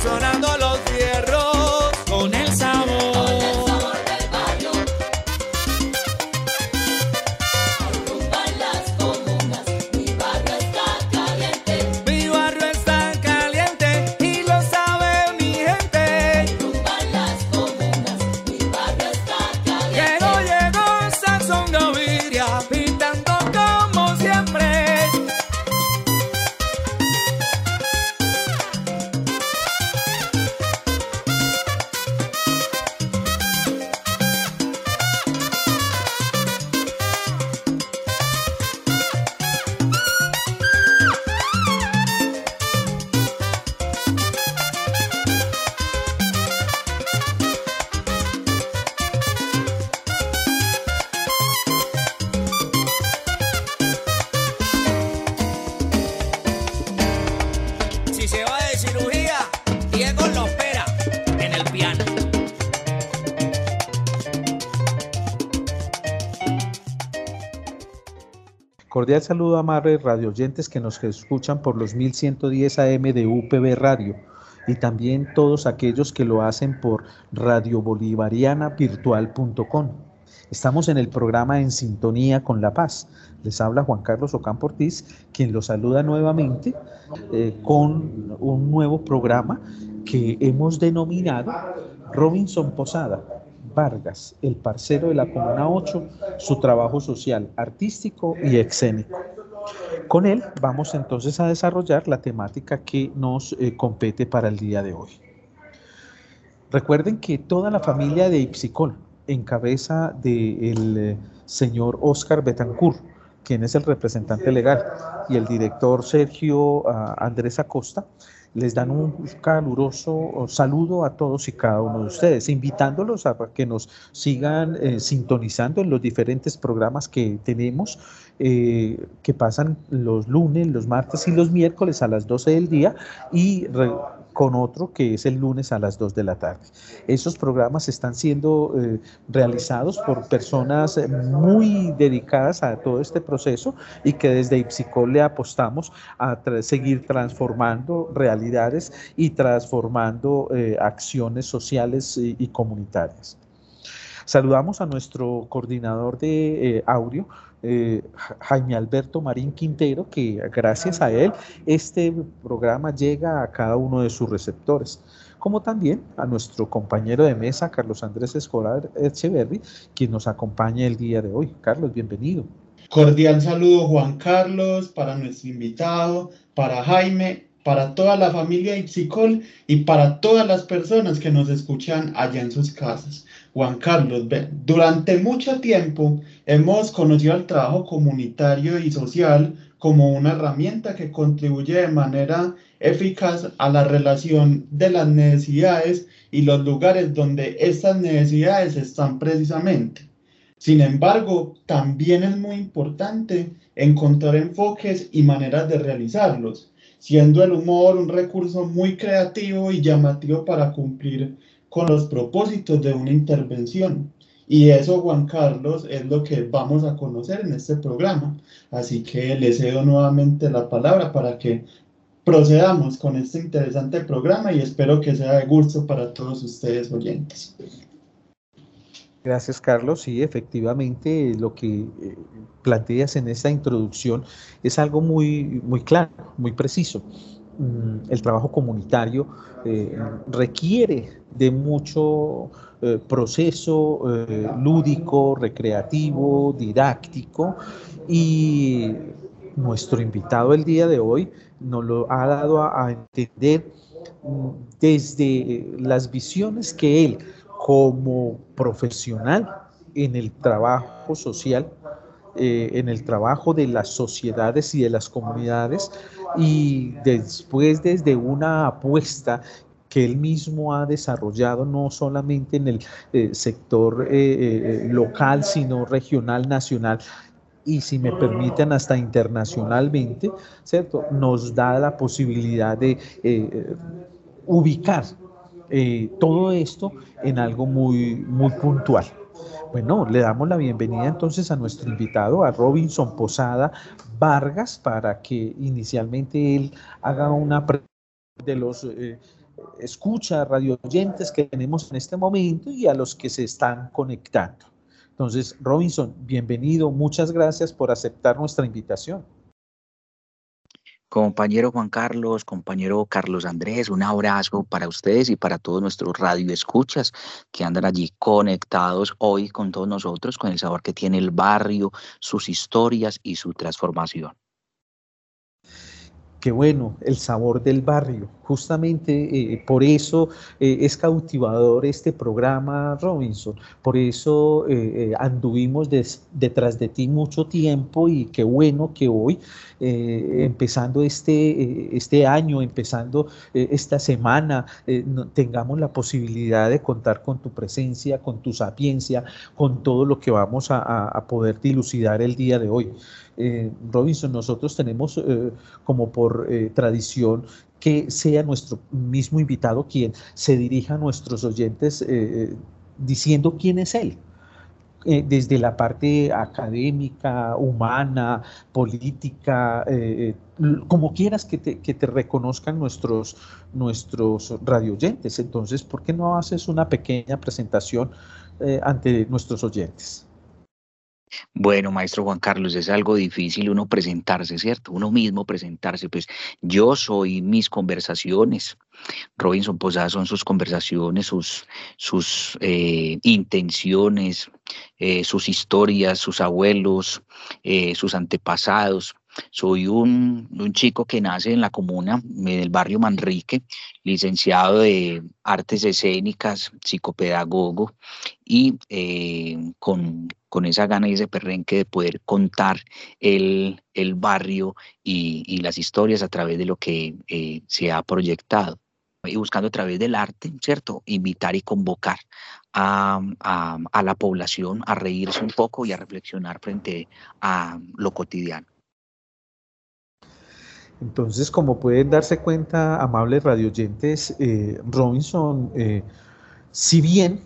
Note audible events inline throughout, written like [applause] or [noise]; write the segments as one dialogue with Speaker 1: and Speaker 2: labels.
Speaker 1: sonando
Speaker 2: Cordial saludo a Marre Radio oyentes que nos escuchan por los 1110 AM de UPB Radio y también todos aquellos que lo hacen por radiobolivarianavirtual.com. Estamos en el programa En Sintonía con la Paz. Les habla Juan Carlos Ocampo Ortiz, quien los saluda nuevamente eh, con un nuevo programa que hemos denominado Robinson Posada, Vargas, el parcero de la Comuna 8, su trabajo social, artístico y escénico. Con él vamos entonces a desarrollar la temática que nos eh, compete para el día de hoy. Recuerden que toda la familia de Ipsicol, en cabeza del eh, señor Oscar Betancourt, quien es el representante legal, y el director Sergio uh, Andrés Acosta, les dan un caluroso saludo a todos y cada uno de ustedes, invitándolos a que nos sigan eh, sintonizando en los diferentes programas que tenemos, eh, que pasan los lunes, los martes y los miércoles a las 12 del día y con otro que es el lunes a las 2 de la tarde. Esos programas están siendo eh, realizados por personas muy dedicadas a todo este proceso y que desde Ipsicol le apostamos a seguir transformando realidades y transformando eh, acciones sociales y, y, comunitarias. Saludamos a nuestro coordinador de eh, audio, eh, Jaime Alberto Marín Quintero, que gracias a él este programa llega a cada uno de sus receptores, como también a nuestro compañero de mesa, Carlos Andrés Escolar Echeverry, quien nos acompaña el día de hoy. Carlos, bienvenido.
Speaker 3: Cordial saludo Juan Carlos, para nuestro invitado, para Jaime, para toda la familia Ipsicol y para todas las personas que nos escuchan allá en sus casas. Juan Carlos, durante mucho tiempo hemos conocido el trabajo comunitario y social como una herramienta que contribuye de manera eficaz a la relación de las necesidades y los lugares donde estas necesidades están precisamente. Sin embargo, también es muy importante encontrar enfoques y maneras de realizarlos, siendo el humor un recurso muy creativo y llamativo para cumplir con los propósitos de una intervención. Y eso, Juan Carlos, es lo que vamos a conocer en este programa. Así que le cedo nuevamente la palabra para que procedamos con este interesante programa y espero que sea de gusto para todos ustedes oyentes.
Speaker 2: Gracias, Carlos. Sí, efectivamente, lo que eh, planteas en esta introducción es algo muy, muy claro, muy preciso. Mm, el trabajo comunitario eh, requiere de mucho eh, proceso eh, lúdico, recreativo, didáctico y nuestro invitado el día de hoy nos lo ha dado a, entender mm, desde las visiones que él como profesional en el trabajo social eh, en el trabajo de las sociedades y de las comunidades y después desde una apuesta que él mismo ha desarrollado no solamente en el eh, sector eh, local, sino regional, nacional, y si me permiten hasta internacionalmente, ¿cierto? Nos da la posibilidad de ubicar todo esto en algo muy, muy puntual. Bueno, le damos la bienvenida entonces a nuestro invitado, a Robinson Posada Vargas, para que inicialmente él haga una de los eh, escucha radio oyentes que tenemos en este momento y a los que se están conectando. Entonces, Robinson, bienvenido, muchas gracias por aceptar nuestra invitación.
Speaker 4: Compañero Juan Carlos, compañero Carlos Andrés, un abrazo para ustedes y para todos nuestros radioescuchas que andan allí conectados hoy con todos nosotros, con el sabor que tiene el barrio, sus historias y su transformación.
Speaker 2: Qué bueno, el sabor del barrio. Justamente eh, por eso eh, es cautivador este programa, Robinson. Por eso eh, anduvimos detrás de ti mucho tiempo y qué bueno que hoy, empezando este, este año, empezando esta semana, tengamos la posibilidad de contar con tu presencia, con tu sapiencia, con todo lo que vamos a, a poder dilucidar el día de hoy. Eh, Robinson, nosotros tenemos eh, como por eh, tradición que sea nuestro mismo invitado quien se dirija a nuestros oyentes diciendo quién es él. desde la parte académica, humana, política, como quieras que te, reconozcan nuestros, nuestros radioyentes. Entonces, ¿por qué no haces una pequeña presentación ante nuestros oyentes?
Speaker 4: Bueno, maestro Juan Carlos, es algo difícil uno presentarse, ¿cierto? Uno mismo presentarse. Pues yo soy mis conversaciones. Robinson Posada son sus conversaciones, sus, sus eh, intenciones, eh, sus historias, sus abuelos, eh, sus antepasados. Soy un, chico que nace en la comuna, del barrio Manrique, licenciado de artes escénicas, psicopedagogo y con con esa gana y ese perrenque de poder contar el, barrio y, las historias a través de lo que eh, se ha proyectado. Y buscando a través del arte, ¿cierto? Invitar y convocar a, la población a reírse un poco y a reflexionar frente a lo cotidiano.
Speaker 2: Entonces, como pueden darse cuenta, amables radioyentes, eh, Robinson, eh, si bien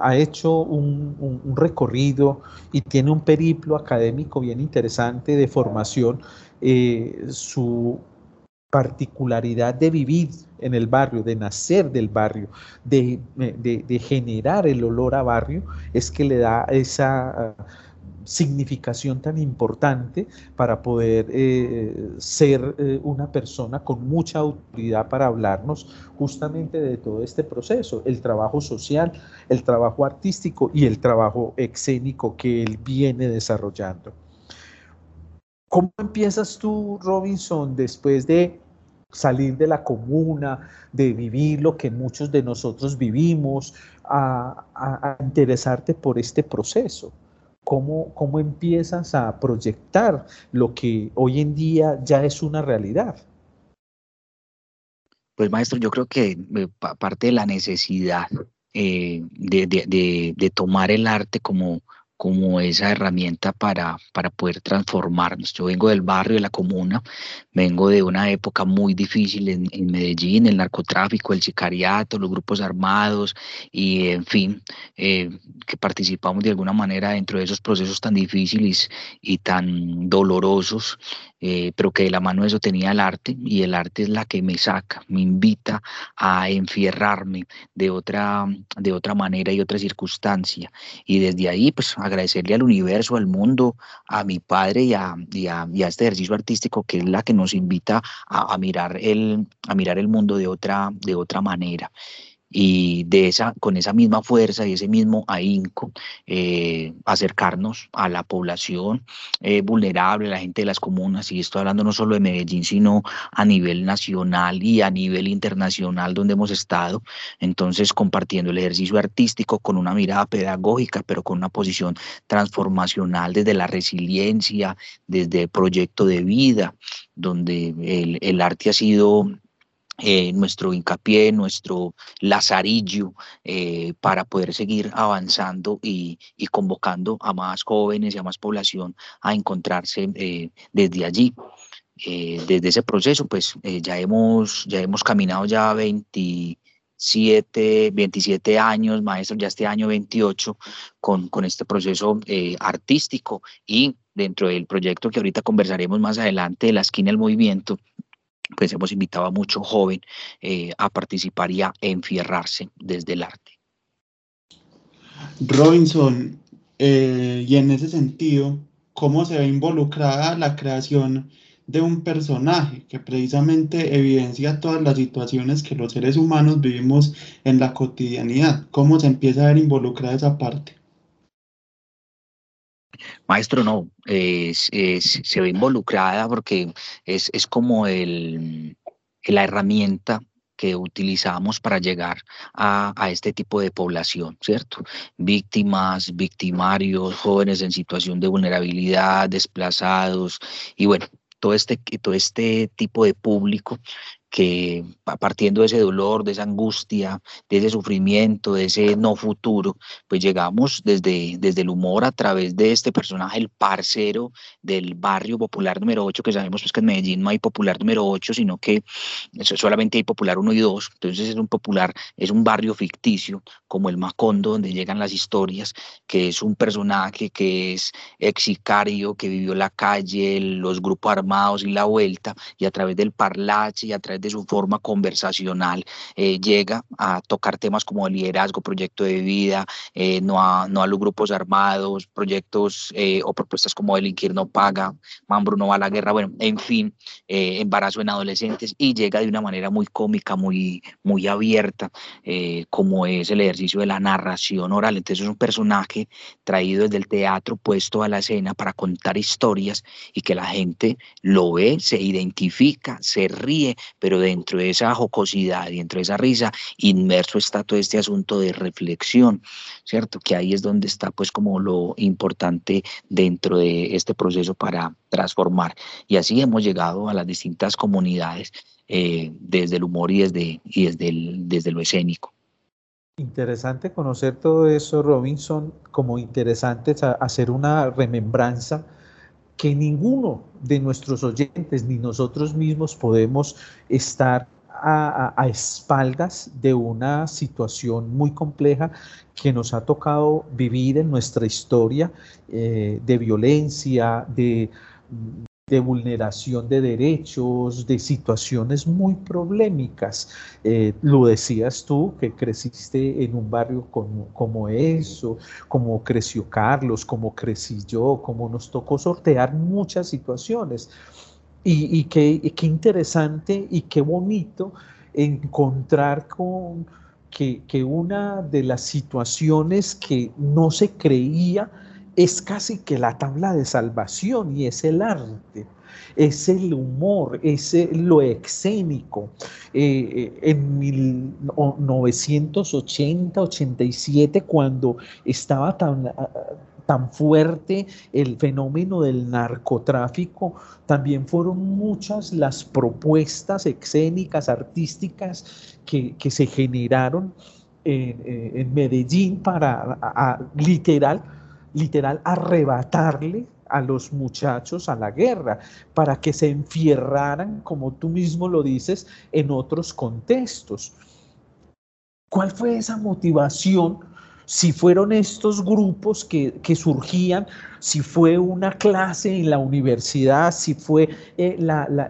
Speaker 2: ha hecho un, recorrido y tiene un periplo académico bien interesante de formación. Eh, su particularidad de vivir en el barrio, de nacer del barrio, de, de generar el olor a barrio, es que le da esa significación tan importante para poder eh, ser eh, una persona con mucha autoridad para hablarnos justamente de todo este proceso, el trabajo social, el trabajo artístico y el trabajo escénico que él viene desarrollando. ¿Cómo empiezas tú, Robinson, después de salir de la comuna, de vivir lo que muchos de nosotros vivimos, a interesarte por este proceso? Cómo, empiezas a proyectar lo que hoy en día ya es una realidad.
Speaker 4: Pues maestro, yo creo que eh, parte de la necesidad eh, de, tomar el arte como, como esa herramienta para, para poder transformarnos. Yo vengo del barrio, de la comuna, vengo de una época muy difícil en, Medellín, el narcotráfico, el sicariato, los grupos armados y, en fin, eh, que participamos de alguna manera dentro de esos procesos tan difíciles y tan dolorosos eh, pero que de la mano de eso tenía el arte y el arte es la que me saca, me invita a enfierrarme de otra, de otra manera y otra circunstancia. Y desde ahí, pues agradecerle al universo, al mundo, a mi padre y a, y a, este ejercicio artístico que es la que nos invita a, mirar, el, a mirar el mundo de otra, de otra manera. Y de esa, con esa misma fuerza y ese mismo ahínco eh, acercarnos a la población eh, vulnerable, la gente de las comunas, y estoy hablando no solo de Medellín, sino a nivel nacional y a nivel internacional donde hemos estado, entonces compartiendo el ejercicio artístico con una mirada pedagógica, pero con una posición transformacional desde la resiliencia, desde el proyecto de vida, donde el, el arte ha sido eh, nuestro hincapié, nuestro lazarillo eh, para poder seguir avanzando y, convocando a más jóvenes y a más población a encontrarse eh, desde allí. desde ese proceso, pues ya, hemos, ya hemos caminado ya 27, 27 años, maestro, ya este año 28, con, con este proceso artístico y dentro del proyecto que ahorita conversaremos más adelante de la esquina del movimiento, pues hemos invitado a mucho joven eh, a participar y a enfierrarse desde el arte.
Speaker 3: Robinson, eh, y en ese sentido, ¿cómo se ve involucrada la creación de un personaje que precisamente evidencia todas las situaciones que los seres humanos vivimos en la cotidianidad? ¿Cómo se empieza a ver involucrada esa parte?
Speaker 4: Maestro, no, se ve involucrada porque es, como el, la herramienta que utilizamos para llegar a, a, este tipo de población, ¿cierto? Víctimas, victimarios, jóvenes en situación de vulnerabilidad, desplazados, y bueno, todo este, todo este tipo de público que partiendo de ese dolor, de esa angustia, de ese sufrimiento, de ese no futuro, pues llegamos desde, desde el humor a través de este personaje, el parcero del barrio popular número 8, que sabemos pues que en Medellín no hay popular número 8, sino que solamente hay popular 1 y 2, entonces es un popular, es un barrio ficticio, como el Macondo, donde llegan las historias, que es un personaje que es exicario, que vivió la calle, los grupos armados y la vuelta, y a través del parlache y a través de su forma conversacional eh, llega a tocar temas como liderazgo, proyecto de vida, eh, no, a, no a los grupos armados, proyectos eh, o propuestas como delinquir no paga, Mambro no va a la guerra, bueno, en fin, embarazo en adolescentes y llega de una manera muy cómica, muy, muy abierta, como es el ejercicio de la narración oral. Entonces es un personaje traído desde el teatro, puesto a la escena para contar historias y que la gente lo ve, se identifica, se ríe, pero dentro de esa jocosidad y dentro de esa risa, inmerso está todo este asunto de reflexión, ¿cierto? Que ahí es donde está pues como lo importante dentro de este proceso para transformar. Y así hemos llegado a las distintas comunidades eh, desde el humor y desde, y desde, desde lo escénico.
Speaker 2: Interesante conocer todo eso, Robinson, como interesante hacer una remembranza que ninguno de nuestros oyentes ni nosotros mismos podemos estar a, espaldas de una situación muy compleja que nos ha tocado vivir en nuestra historia eh, de violencia, de, de vulneración de derechos, de situaciones muy problemáticas. Eh, lo decías tú, que creciste en un barrio como, eso, como creció Carlos, como crecí yo, como nos tocó sortear muchas situaciones. Y, qué, interesante y qué bonito encontrar con que una de las situaciones que no se creía, es casi que la tabla de salvación y es el arte es el humor, es lo escénico. Eh, eh, en 1980, 87, cuando estaba tan, ah, tan fuerte el fenómeno del narcotráfico, también fueron muchas las propuestas escénicas, artísticas que, se generaron en, Medellín para literal literal arrebatarle a los muchachos a la guerra, para que se enfierraran, como tú mismo lo dices, en otros contextos. ¿Cuál fue esa motivación? Si fueron estos grupos que, surgían, si fue una clase en la universidad, si fue eh,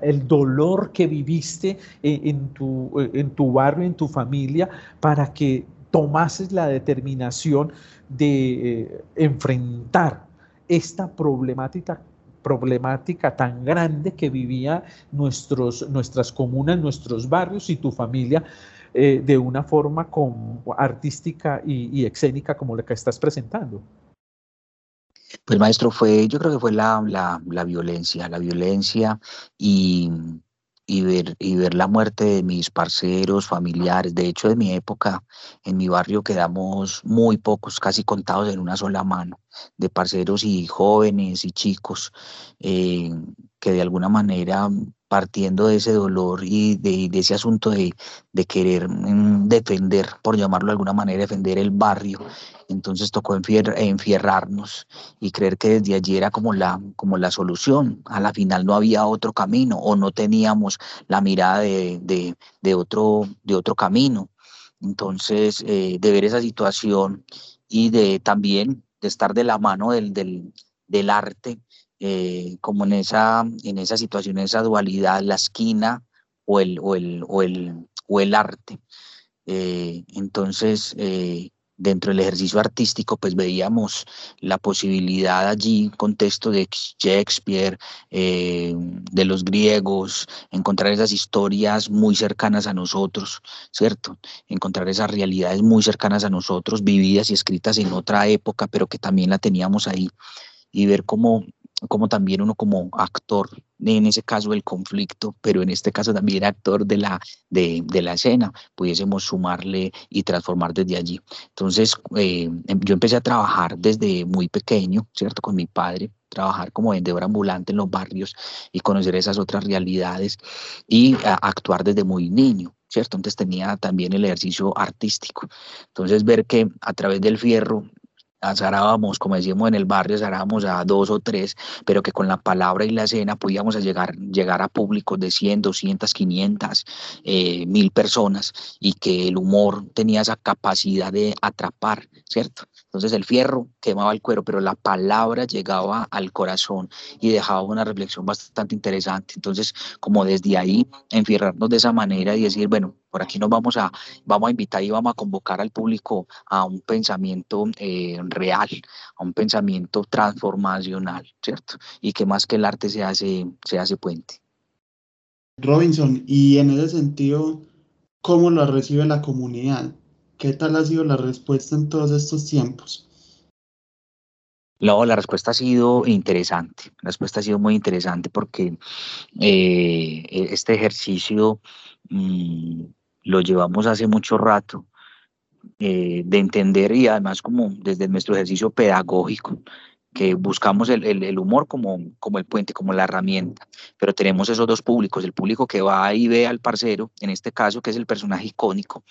Speaker 2: el dolor que viviste eh, en, tu, eh, en tu barrio, en tu familia, para que tomases la determinación de eh, enfrentar esta problemática problemática tan grande que vivía nuestros, nuestras comunas, nuestros barrios y tu familia eh, de una forma artística y, escénica como la que estás presentando?
Speaker 4: Pues maestro, fue, yo creo que fue la, la violencia, la violencia y, y ver, y ver la muerte de mis parceros, familiares. De hecho, de mi época, en mi barrio quedamos muy pocos, casi contados en una sola mano, de parceros y jóvenes y chicos eh, que de alguna manera partiendo de ese dolor y de, ese asunto de, querer mm, defender, por llamarlo de alguna manera, defender el barrio. Entonces tocó enfierrarnos y creer que desde allí era como la, como la solución. A la final no había otro camino o no teníamos la mirada de, otro, de otro camino. Entonces, eh, de ver esa situación y de también de estar de la mano del, del arte, eh, como en esa, en esa situación, esa dualidad, la esquina o el, o el, o el, o el arte. Eh, entonces, eh, dentro del ejercicio artístico, pues veíamos la posibilidad allí, contexto de Shakespeare, de los griegos, encontrar esas historias muy cercanas a nosotros, ¿cierto? Encontrar esas realidades muy cercanas a nosotros, vividas y escritas en otra época, pero que también la teníamos ahí, y ver cómo como también uno como actor, en ese caso del conflicto, pero en este caso también actor de la, de, de la escena, pudiésemos sumarle y transformar desde allí. Entonces, eh, em, yo empecé a trabajar desde muy pequeño, ¿cierto? Con mi padre, trabajar como vendedor ambulante en los barrios y conocer esas otras realidades y actuar desde muy niño. ¿cierto? Entonces tenía también el ejercicio artístico. Entonces ver que a través del fierro azarábamos, como decíamos en el barrio, azarábamos a dos o tres, pero que con la palabra y la escena podíamos llegar, llegar a públicos de 100, 200, 500, eh, mil personas y que el humor tenía esa capacidad de atrapar, ¿cierto? Entonces el fierro quemaba el cuero, pero la palabra llegaba al corazón y dejaba una reflexión bastante interesante. Entonces, como desde ahí, enfierrarnos de esa manera y decir, bueno, por aquí nos vamos a, vamos a invitar y vamos a convocar al público a un pensamiento eh, real, a un pensamiento transformacional, ¿cierto? Y que más que el arte se hace, se hace puente.
Speaker 3: Robinson, y en ese sentido, ¿cómo lo recibe la comunidad? ¿Qué tal ha sido la respuesta en todos estos tiempos?
Speaker 4: No, la respuesta ha sido interesante. La respuesta ha sido muy interesante porque eh, e-, este ejercicio mm, lo llevamos hace mucho rato eh, de entender y además como desde nuestro ejercicio pedagógico que buscamos el, el, humor como, como el puente, como la herramienta, pero tenemos esos dos públicos, el público que va y ve al parcero, en este caso que es el personaje icónico,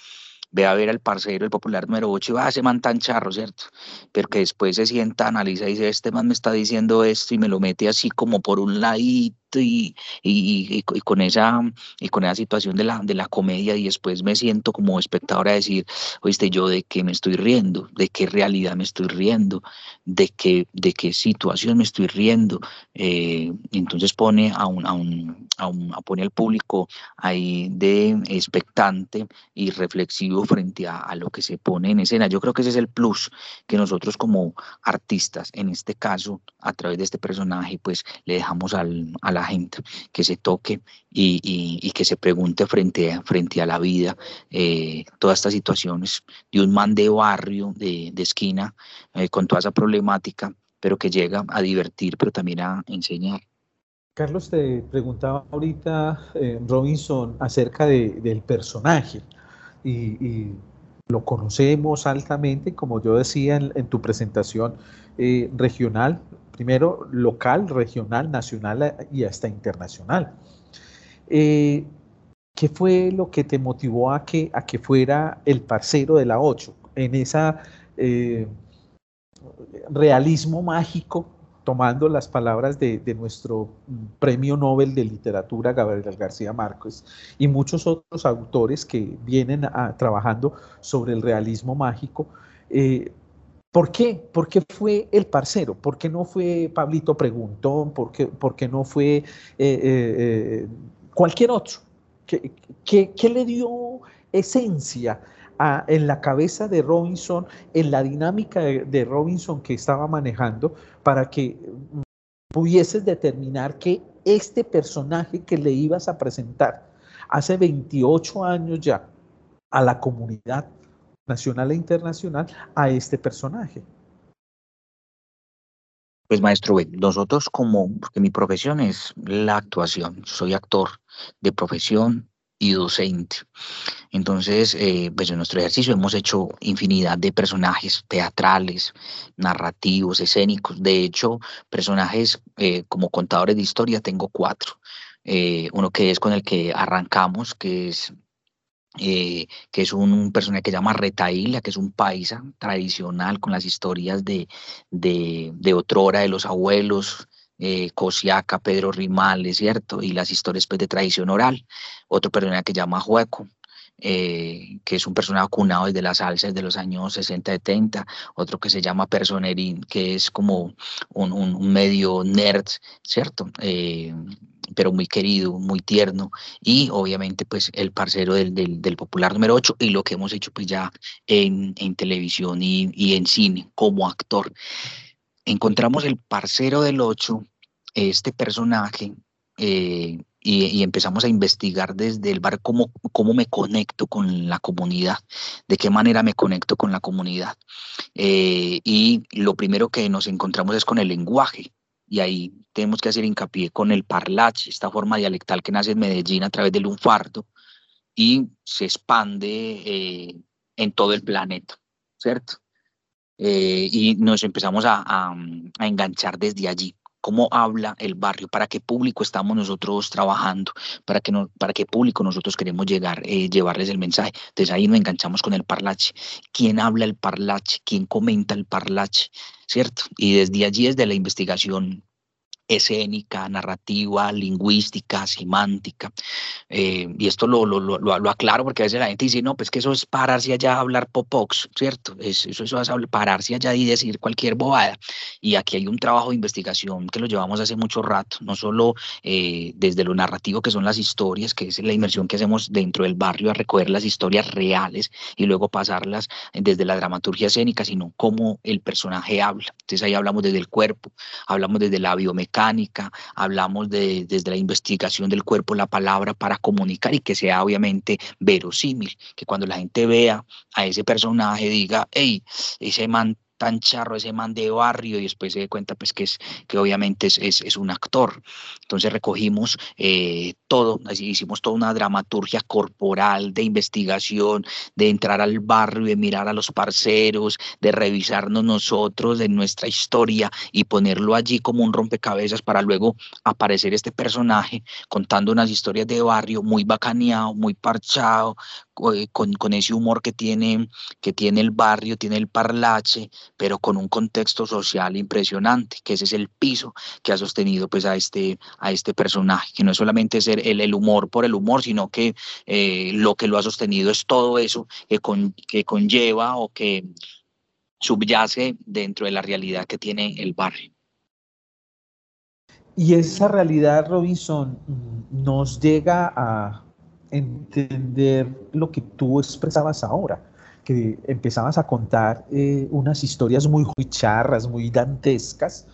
Speaker 4: ve a ver al parcero, el popular número 8, y va, a ese man tan charro, ¿cierto? Pero que después se sienta, analiza y dice, este man me está diciendo esto y me lo mete así como por un ladito y, y, y, con esa, y con esa situación de la, de la comedia y después me siento como espectador a decir, oíste, yo de qué me estoy riendo, de qué realidad me estoy riendo, de qué, de qué situación me estoy riendo. Eh, entonces pone a un, a un, a un, a pone al público ahí de expectante y reflexivo [laughs] frente a, a lo que se pone en escena. Yo creo que ese es el plus que nosotros como artistas, en este caso, a través de este personaje, pues le dejamos al, a la gente, que se toque y, que se pregunte frente a, frente a la vida eh, todas estas situaciones de un man de barrio, de, esquina, eh, con toda esa problemática, pero que llega a divertir, pero también a enseñar.
Speaker 2: Carlos, te preguntaba ahorita, eh, Robinson, acerca del personaje y, lo conocemos altamente, como yo decía en, tu presentación regional, primero local, regional, nacional eh, y hasta internacional. Eh, ¿Qué fue lo que te motivó a que, a que fuera el parcero de la 8 en ese eh, realismo mágico, tomando las palabras de, nuestro premio Nobel de literatura, Gabriel García Márquez, y muchos otros autores que vienen trabajando sobre el realismo mágico? ¿Por qué? ¿Por qué fue el parcero? ¿Por qué no fue Pablito Preguntón? ¿Por qué, no fue eh, eh, eh, cualquier otro? ¿Qué, le dio esencia en la cabeza de Robinson, en la dinámica de, Robinson que estaba manejando, para que pudieses determinar que este personaje que le ibas a presentar hace 28 años ya, a la comunidad nacional e internacional a este personaje.
Speaker 4: Pues maestro, nosotros como, porque mi profesión es la actuación, soy actor de profesión y docente. Entonces, eh, pues en nuestro ejercicio hemos hecho infinidad de personajes teatrales, narrativos, escénicos. De hecho, personajes eh, como contadores de historia tengo cuatro. Eh, uno que es con el que arrancamos, que es eh, que es un, personaje que se llama Retaíla, que es un paisa tradicional con las historias de, de, de otrora, de los abuelos, eh, Cosiaca, Pedro Rimales, ¿cierto? Y las historias pues, de tradición oral. Otro personaje que se llama Jueco, eh, que es un personaje acunado desde las salsas de los años 60-70, otro que se llama Personerín, que es como un, un, medio nerd, ¿cierto? Eh, pero muy querido, muy tierno, y obviamente pues el parcero del, del, popular número 8 y lo que hemos hecho pues ya en, en televisión y, y, en cine como actor. Encontramos el parcero del 8, este personaje, eh, y, empezamos a investigar desde el bar cómo, cómo me conecto con la comunidad, de qué manera me conecto con la comunidad. Eh, y lo primero que nos encontramos es con el lenguaje y ahí tenemos que hacer hincapié con el parlache, esta forma dialectal que nace en Medellín a través del lunfardo y se expande eh, en todo el planeta, ¿cierto? Eh, y nos empezamos a, a, enganchar desde allí. ¿Cómo habla el barrio? ¿Para qué público estamos nosotros trabajando? ¿Para qué, público nosotros queremos llegar, eh, llevarles el mensaje? Entonces ahí nos enganchamos con el parlache. ¿Quién habla el parlache? ¿Quién comenta el parlache? ¿cierto? Y desde allí, desde la investigación escénica, narrativa, lingüística, semántica. Eh, y esto lo, lo, lo, aclaro porque a veces la gente dice, no, pues que eso es pararse allá a hablar popox, ¿cierto? Es, eso, eso es pararse allá y decir cualquier bobada. Y aquí hay un trabajo de investigación que lo llevamos hace mucho rato, no solo eh, desde lo narrativo que son las historias, que es la inmersión que hacemos dentro del barrio a recoger las historias reales y luego pasarlas desde la dramaturgia escénica, sino cómo el personaje habla. Entonces ahí hablamos desde el cuerpo, hablamos desde la biomecánica, hablamos de, desde la investigación del cuerpo, la palabra para comunicar y que sea obviamente verosímil, que cuando la gente vea a ese personaje diga, hey, ese man tan charro ese man de barrio y después se dé cuenta pues que es que obviamente es, es, un actor. Entonces recogimos eh, todo, así hicimos toda una dramaturgia corporal de investigación, de entrar al barrio, de mirar a los parceros, de revisarnos nosotros, de nuestra historia y ponerlo allí como un rompecabezas para luego aparecer este personaje contando unas historias de barrio muy bacaneado, muy parchado, con, con, ese humor que tiene, que tiene el barrio, tiene el parlache, pero con un contexto social impresionante, que ese es el piso que ha sostenido pues a este, a este personaje, que no es solamente ser el, el humor por el humor, sino que eh, lo que lo ha sostenido es todo eso que, con, que conlleva o que subyace dentro de la realidad que tiene el barrio.
Speaker 2: Y esa realidad, Robinson, nos llega a, entender lo que tú expresabas ahora, que empezabas a contar eh, unas historias muy, muy charras, muy dantescas,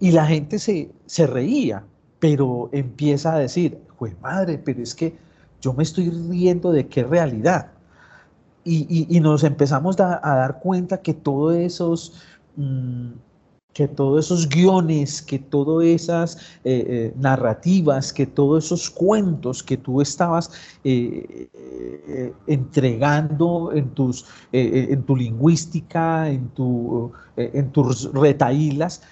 Speaker 2: y la gente se, se reía, pero empieza a decir, pues madre, pero es que yo me estoy riendo de qué realidad. Y, y, y nos empezamos a, dar cuenta que todos esos... Mmm, que todos esos guiones, que todas esas eh, eh, narrativas, que todos esos cuentos que tú estabas eh, entregando en, tus, en tu lingüística, en, en tus retaílas,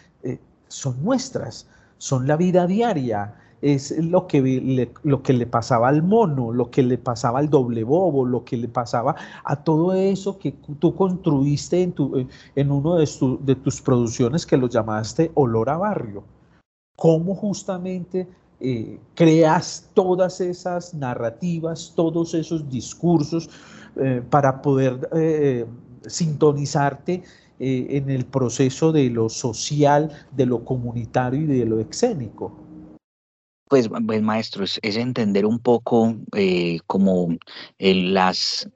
Speaker 2: son nuestras, son la vida diaria, es lo que, le, lo que le pasaba al mono, lo que le pasaba al doble bobo, lo que le pasaba a todo eso que tú construiste en, tu, en uno de, tu, de tus producciones que lo llamaste Olor a Barrio. ¿Cómo justamente eh, creas todas esas narrativas, todos esos discursos eh, para poder eh, sintonizarte eh, en el proceso de lo social, de lo comunitario y de lo escénico?
Speaker 4: Pues, pues maestro, es, entender un poco eh, como las,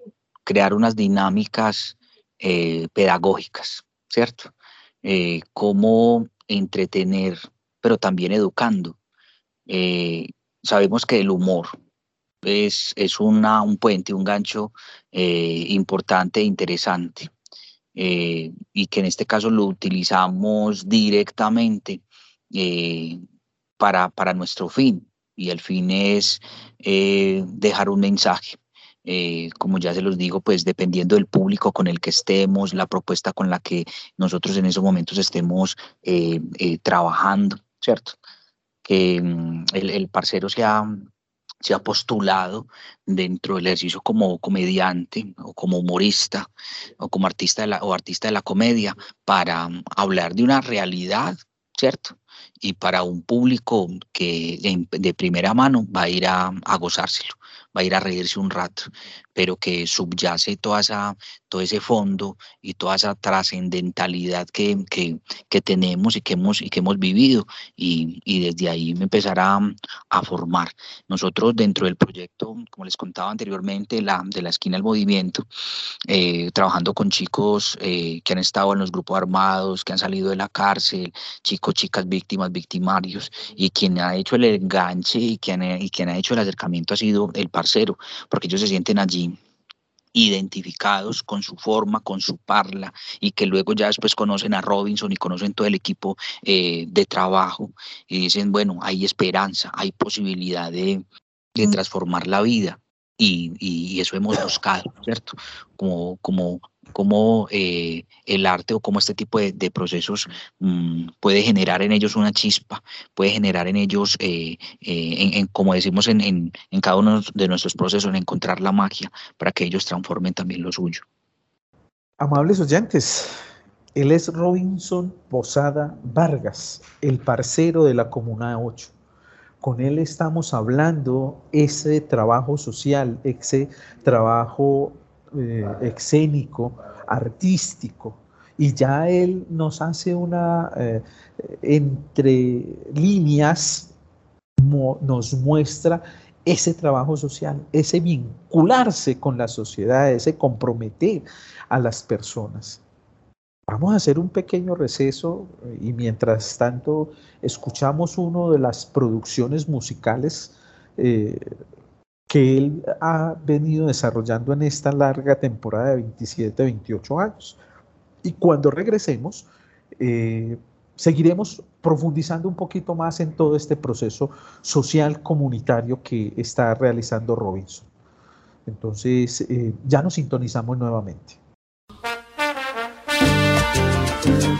Speaker 4: crear unas dinámicas eh, pedagógicas, ¿cierto? Eh, cómo entretener, pero también educando. Eh, sabemos que el humor es, es una, un puente, un gancho importante e interesante. Y que en este caso lo utilizamos directamente para, para nuestro fin. Y el fin es dejar un mensaje. como ya se los digo, pues dependiendo del público con el que estemos, la propuesta con la que nosotros en esos momentos estemos trabajando, ¿cierto? Que mm, el, el parcero sea se ha postulado dentro del ejercicio como comediante o como humorista o como artista de la, o artista de la comedia para mm, hablar de una realidad, ¿cierto? Y para un público que de, primera mano va a ir a, a gozárselo, va a ir a reírse un rato pero que subyace toda esa, todo ese fondo y toda esa trascendentalidad que, que, que, tenemos y que hemos, y que hemos vivido y, y desde ahí me empezará a, formar. Nosotros dentro del proyecto, como les contaba anteriormente, la, de la esquina del movimiento, eh, trabajando con chicos eh, que han estado en los grupos armados, que han salido de la cárcel, chicos, chicas víctimas, victimarios, y quien ha hecho el enganche y quien, y quien ha hecho el acercamiento ha sido el parcero, porque ellos se sienten allí identificados con su forma, con su parla, y que luego ya después conocen a Robinson y conocen todo el equipo eh, de trabajo y dicen, bueno, hay esperanza, hay posibilidad de, de mm. transformar la vida. Y, eso hemos buscado, ¿cierto? Como, como cómo eh, el arte o cómo este tipo de, procesos mm, puede generar en ellos una chispa, puede generar en ellos, eh, eh, en, como decimos en, en, en, cada uno de nuestros procesos, en encontrar la magia para que ellos transformen también lo suyo.
Speaker 2: Amables oyentes, él es Robinson Posada Vargas, el parcero de la Comuna 8 con él estamos hablando ese trabajo social, ese trabajo eh, escénico, artístico, y ya él nos hace una, eh, entre líneas, nos muestra ese trabajo social, ese vincularse con la sociedad, ese comprometer a las personas. Vamos a hacer un pequeño receso eh, y mientras tanto escuchamos una de las producciones musicales que él ha venido desarrollando en esta larga temporada de 27, 28 años. Y cuando regresemos, eh, seguiremos profundizando un poquito más en todo este proceso social comunitario que está realizando Robinson. Entonces, eh, ya nos sintonizamos nuevamente. Hmm.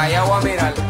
Speaker 2: Payagua Miral.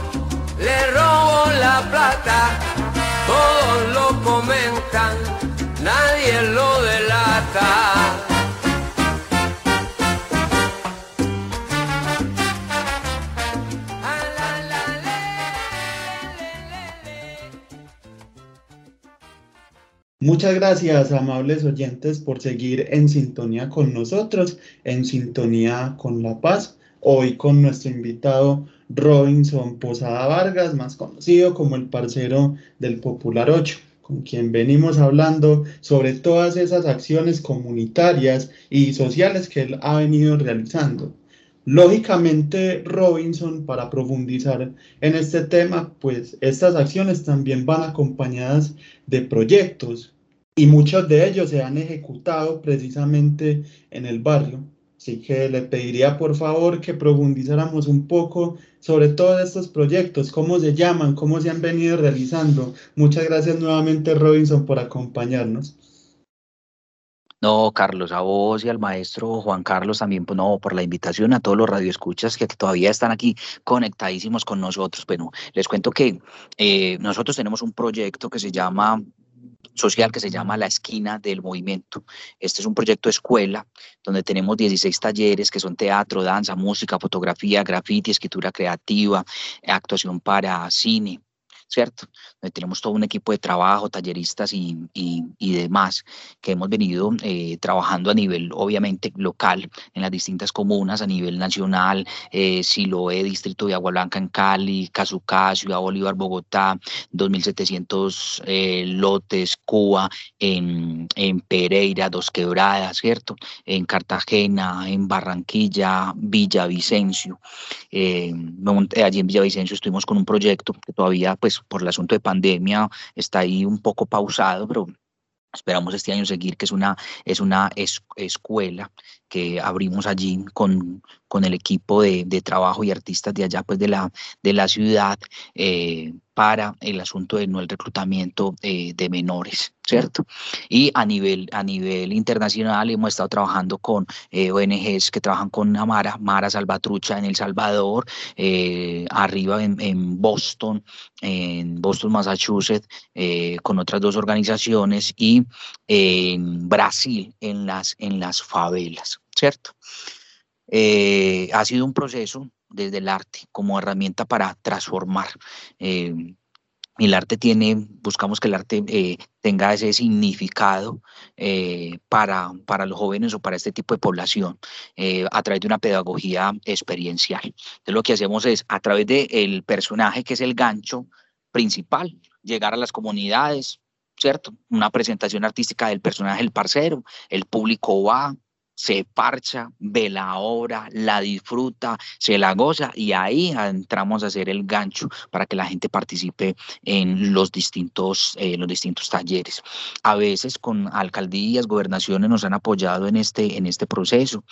Speaker 5: le robó la plata, todos lo comentan, nadie lo delata.
Speaker 3: Muchas gracias, amables oyentes, por seguir en sintonía con nosotros, en sintonía con La Paz. Hoy con nuestro invitado Robinson Posada Vargas, más conocido como el parcero del Popular 8, con quien venimos hablando sobre todas esas acciones comunitarias y sociales que él ha venido realizando. Lógicamente, Robinson, para profundizar en este tema, pues estas acciones también van acompañadas de proyectos y muchos de ellos se han ejecutado precisamente en el barrio. Así que le pediría por favor que profundizáramos un poco sobre todos estos proyectos, cómo se llaman, cómo se han venido realizando. Muchas gracias nuevamente Robinson por acompañarnos.
Speaker 4: No, Carlos, a vos y al maestro Juan Carlos también, no, por la invitación a todos los radioescuchas que todavía están aquí conectadísimos con nosotros. Bueno, les cuento que eh, nosotros tenemos un proyecto que se llama social que se llama La Esquina del Movimiento. Este es un proyecto escuela donde tenemos 16 talleres que son teatro, danza, música, fotografía, graffiti, escritura creativa, actuación para cine, ¿cierto? tenemos todo un equipo de trabajo, talleristas y, y, demás, que hemos venido eh, trabajando a nivel, obviamente, local, en las distintas comunas, a nivel nacional, eh, Siloé, Distrito de Agua Blanca en Cali, Cazucá, Ciudad Bolívar, Bogotá, 2.700 eh, lotes, Cuba, en, en Pereira, Dos Quebradas, ¿cierto? En Cartagena, en Barranquilla, Villavicencio. Eh, allí en Villavicencio estuvimos con un proyecto que todavía, pues, por el asunto de pandemia está ahí un poco pausado, pero esperamos este año seguir, que es una, es una escuela que abrimos allí con, con el equipo de, de, trabajo y artistas de allá, pues de la, de la ciudad, eh, para el asunto de no el reclutamiento eh, de menores, ¿cierto? Y a nivel, a nivel internacional hemos estado trabajando con eh, ONGs que trabajan con Amara, Mara Salvatrucha en El Salvador, arriba en, en, Boston, en Boston, Massachusetts, con otras dos organizaciones y en Brasil, en las, en las favelas. ¿Cierto? Eh, ha sido un proceso desde el arte como herramienta para transformar. Eh, el arte tiene, buscamos que el arte eh, tenga ese significado para, para los jóvenes o para este tipo de población a través de una pedagogía experiencial. Entonces lo que hacemos es a través del personaje que es el gancho principal, llegar a las comunidades, ¿cierto? Una presentación artística del personaje, el parcero, el público va, se parcha, ve la obra, la disfruta, se la goza y ahí entramos a hacer el gancho para que la gente participe en los distintos, eh, los distintos talleres. A veces con alcaldías, gobernaciones nos han apoyado en este, en este proceso.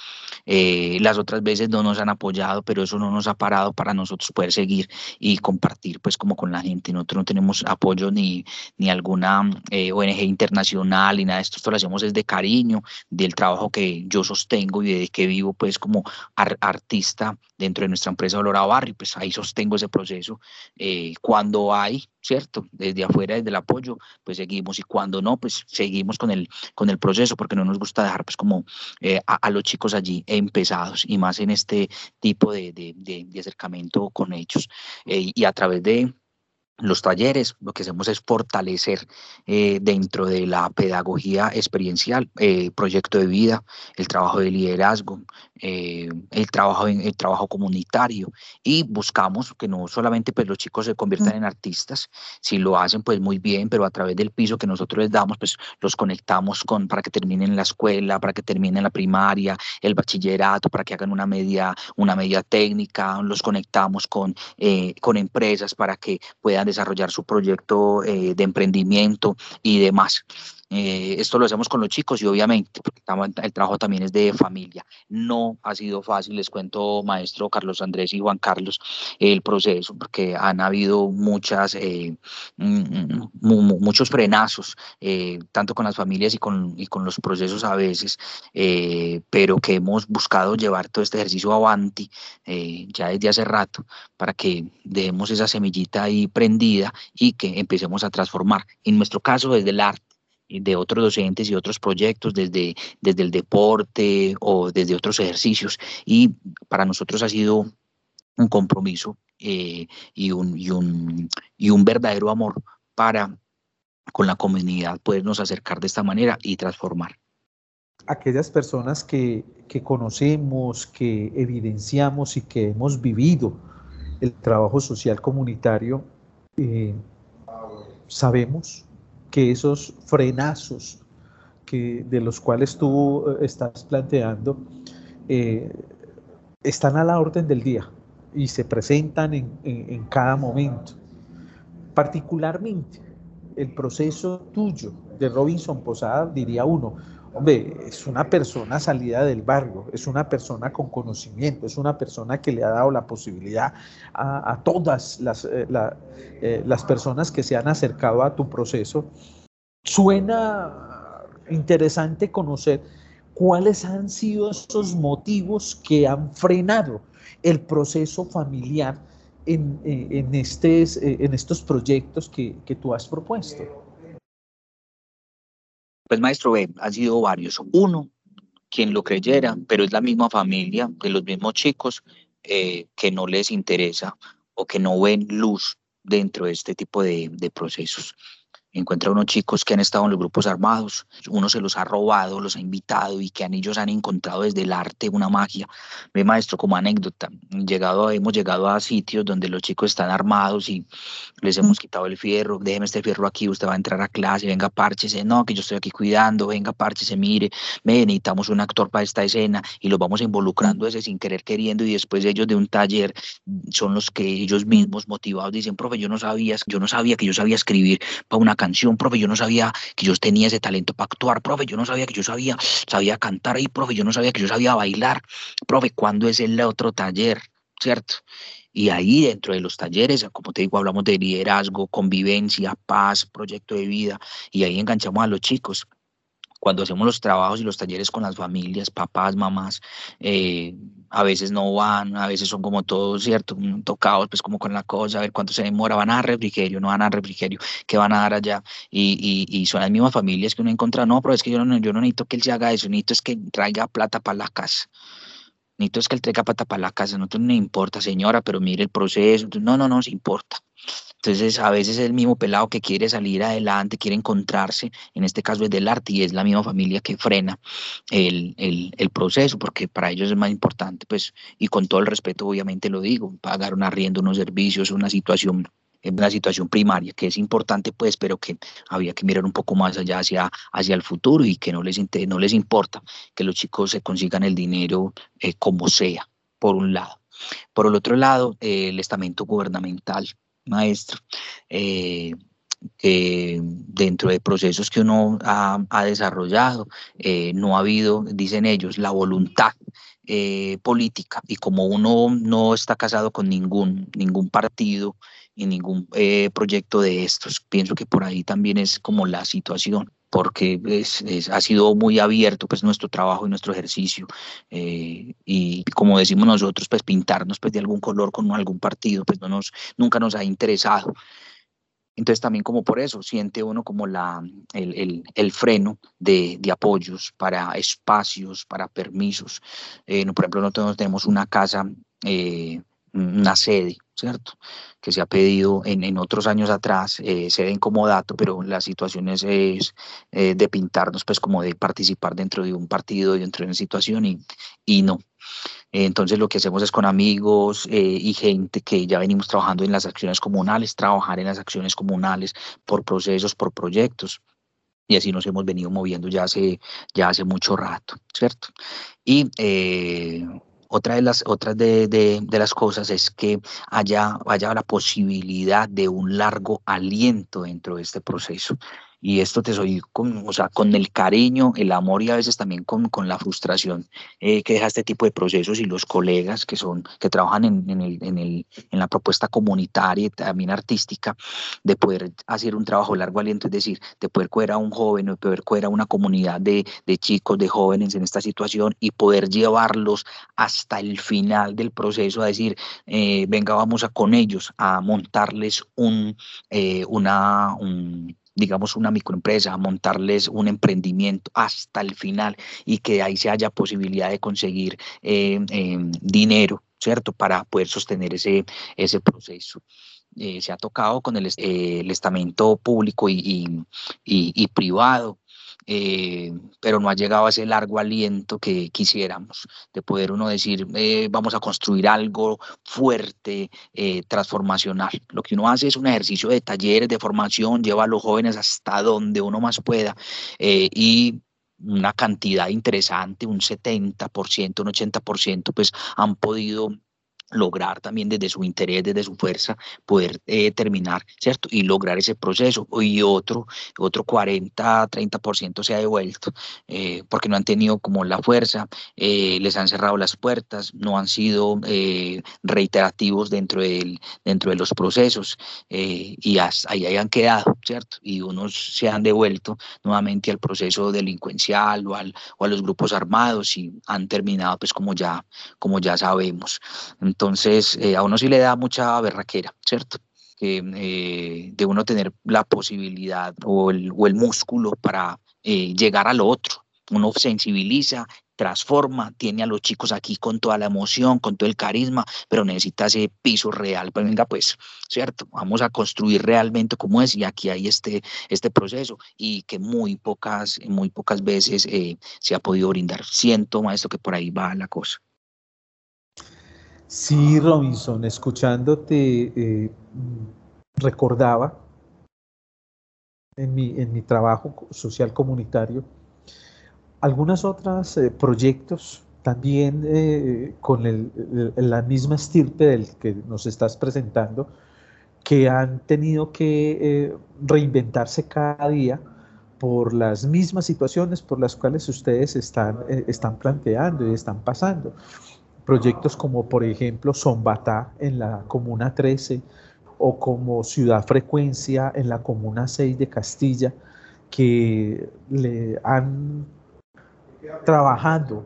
Speaker 4: Eh, las otras veces no nos han apoyado, pero eso no nos ha parado para nosotros poder seguir y compartir pues como con la gente. Nosotros no tenemos apoyo ni, ni alguna eh, ONG internacional ni nada de esto. Esto lo hacemos desde cariño, del trabajo que yo sostengo y de que vivo pues como artista dentro de nuestra empresa Olora Barrio, pues ahí sostengo ese proceso. Eh, cuando hay, ¿cierto? Desde afuera, desde el apoyo, pues seguimos y cuando no, pues seguimos con el, con el proceso porque no nos gusta dejar pues como eh, a, los chicos allí empezados y más en este tipo de, de, de, acercamiento con ellos. Eh, y a través de los talleres, lo que hacemos es fortalecer eh, dentro de la pedagogía experiencial, eh, proyecto de vida, el trabajo de liderazgo, eh, el, trabajo en, el trabajo comunitario. Y buscamos que no solamente pues, los chicos se conviertan en artistas, si lo hacen pues muy bien, pero a través del piso que nosotros les damos pues los conectamos con para que terminen la escuela, para que terminen la primaria, el bachillerato, para que hagan una media, una media técnica, los conectamos con, con empresas para que puedan desarrollar su proyecto eh, de emprendimiento y demás. Eh, esto lo hacemos con los chicos y obviamente porque el trabajo también es de familia. No ha sido fácil, les cuento, maestro Carlos Andrés y Juan Carlos, el proceso, porque han habido muchas, eh, mm, mm, muchos frenazos, eh, tanto con las familias y con, y con los procesos a veces, pero que hemos buscado llevar todo este ejercicio avanti ya desde hace rato para que dejemos esa semillita ahí prendida y que empecemos a transformar. En nuestro caso, desde el arte de otros docentes y otros proyectos, desde, desde el deporte o desde otros ejercicios. Y para nosotros ha sido un compromiso eh, y, un, y, un, y un verdadero amor para con la comunidad podernos acercar de esta manera y transformar.
Speaker 2: Aquellas personas que, que conocemos, que evidenciamos y que hemos vivido el trabajo social comunitario, eh, sabemos que esos frenazos que, de los cuales tú eh, estás planteando eh, están a la orden del día y se presentan en, cada momento. Particularmente el proceso tuyo de Robinson Posada, diría uno, hombre, es una persona salida del barrio, es una persona con conocimiento, es una persona que le ha dado la posibilidad a, todas las, eh, las personas que se han acercado a tu proceso Suena interesante conocer cuáles han sido esos motivos que han frenado el proceso familiar en, en, en estos proyectos que, que, tú has propuesto.
Speaker 4: Pues maestro, B, han sido varios. Uno, quien lo creyera, pero es la misma familia de los mismos chicos eh, que no les interesa o que no ven luz dentro de este tipo de, de procesos encuentra unos chicos que han estado en los grupos armados, uno se los ha robado, los ha invitado y que han, ellos han encontrado desde el arte una magia. Ve maestro, como anécdota, llegado, hemos llegado a sitios donde los chicos están armados y les hemos quitado el fierro, déjeme este fierro aquí, usted va a entrar a clase, venga, párchese, no, que yo estoy aquí cuidando, venga, párchese, mire, me necesitamos un actor para esta escena. Y los vamos involucrando ese sin querer queriendo y después ellos de un taller son los que ellos mismos motivados dicen, profe, yo no sabía, yo no sabía que yo sabía escribir para una canción, profe, yo no sabía que yo tenía ese talento para actuar, profe, yo no sabía que yo sabía, sabía cantar ahí, profe, yo no sabía que yo sabía bailar, profe, ¿cuándo es el otro taller? ¿Cierto? Y ahí dentro de los talleres, como te digo, hablamos de liderazgo, convivencia, paz, proyecto de vida, y ahí enganchamos a los chicos cuando hacemos los trabajos y los talleres con las familias, papás, mamás, eh, a veces no van, a veces son como todos, ¿cierto? Tocados, pues como con la cosa, a ver cuánto se demora, van a dar refrigerio, no van a dar refrigerio, ¿qué van a dar allá? Y, y, y son las mismas familias que uno encuentra, no, pero es que yo no, yo no necesito que él se haga eso, necesito es que traiga plata para la casa. Necesito es que él traiga plata para la casa, no me importa, señora, pero mire el proceso. No, no, no, se importa. Entonces, a veces es el mismo pelado que quiere salir adelante, quiere encontrarse, en este caso es del arte y es la misma familia que frena el, el, proceso, porque para ellos es más importante, pues, y con todo el respeto, obviamente lo digo, pagar un arriendo, unos servicios, una situación una situación primaria, que es importante, pues, pero que había que mirar un poco más allá hacia, hacia el futuro y que no les, no les importa que los chicos se consigan el dinero eh, como sea, por un lado. Por el otro lado, eh, el estamento gubernamental maestro, eh, dentro de procesos que uno ha, desarrollado, eh, no ha habido, dicen ellos, la voluntad eh, política. Y como uno no está casado con ningún, ningún partido y ningún proyecto de estos, pienso que por ahí también es como la situación porque ha sido muy abierto pues nuestro trabajo y nuestro ejercicio eh, y como decimos nosotros pues pintarnos pues de algún color con algún partido pues no nos nunca nos ha interesado entonces también como por eso siente uno como la, el, el, freno de, de, apoyos para espacios, para permisos. Eh, por ejemplo, nosotros tenemos una casa, eh, una sede ¿cierto? Que se ha pedido en, en otros años atrás, eh, se den como dato, pero la situación es, eh, de pintarnos, pues como de participar dentro de un partido, dentro de una situación y, y no. Entonces lo que hacemos es con amigos eh, y gente que ya venimos trabajando en las acciones comunales, trabajar en las acciones comunales por procesos, por proyectos. Y así nos hemos venido moviendo ya hace, ya hace mucho rato, ¿cierto? Y otra de las, otras de, de, las cosas es que haya, haya la posibilidad de un largo aliento dentro de este proceso. Y esto te soy con, o sea, con el cariño, el amor y a veces también con, con la frustración eh, que deja este tipo de procesos y los colegas que son, que trabajan en, en, el, en, la propuesta comunitaria y también artística, de poder hacer un trabajo largo aliento, es decir, de poder coger a un joven de poder coger a una comunidad de, de chicos, de jóvenes en esta situación y poder llevarlos hasta el final del proceso, a decir, eh, venga, vamos a con ellos a montarles un, eh, una, un, digamos, una microempresa, montarles un emprendimiento hasta el final y que ahí se haya posibilidad de conseguir eh, eh, dinero, ¿cierto? Para poder sostener ese, ese proceso. Eh, se ha tocado con el, eh, el estamento público y, y privado, eh, pero no ha llegado a ese largo aliento que quisiéramos, de poder uno decir, eh, vamos a construir algo fuerte, eh, transformacional. Lo que uno hace es un ejercicio de talleres, de formación, lleva a los jóvenes hasta donde uno más pueda y una cantidad interesante, un 70%, un 80%, pues han podido lograr también desde su interés, desde su fuerza, poder eh, terminar, ¿cierto? Y lograr ese proceso. Y otro, otro 40, 30% se ha devuelto eh, porque no han tenido como la fuerza, eh, les han cerrado las puertas, no han sido reiterativos dentro, del, dentro de los procesos y ahí hayan quedado, ¿cierto? Y unos se han devuelto nuevamente al proceso delincuencial o, al, o a los grupos armados y han terminado, pues como ya, como ya sabemos. Eh, a uno sí le da mucha berraquera, ¿cierto? Eh, de uno tener la posibilidad o el, o el músculo para eh, llegar a lo otro. Uno sensibiliza, transforma, tiene a los chicos aquí con toda la emoción, con todo el carisma, pero necesita ese piso real. Pues venga, pues, ¿cierto? Vamos a construir realmente como es y aquí hay este, este proceso y que muy pocas, muy pocas veces eh, se ha podido brindar. Siento, maestro, que por ahí va la cosa.
Speaker 2: Sí, Robinson, escuchándote, eh, recordaba en mi, en mi trabajo social comunitario algunas otras eh, proyectos también eh, con el, la misma estirpe del que nos estás presentando, que han tenido que reinventarse cada día por las mismas situaciones por las cuales ustedes están, están planteando y están pasando proyectos como por ejemplo Zombatá en la Comuna 13 o como Ciudad Frecuencia en la Comuna 6 de Castilla, que le han trabajando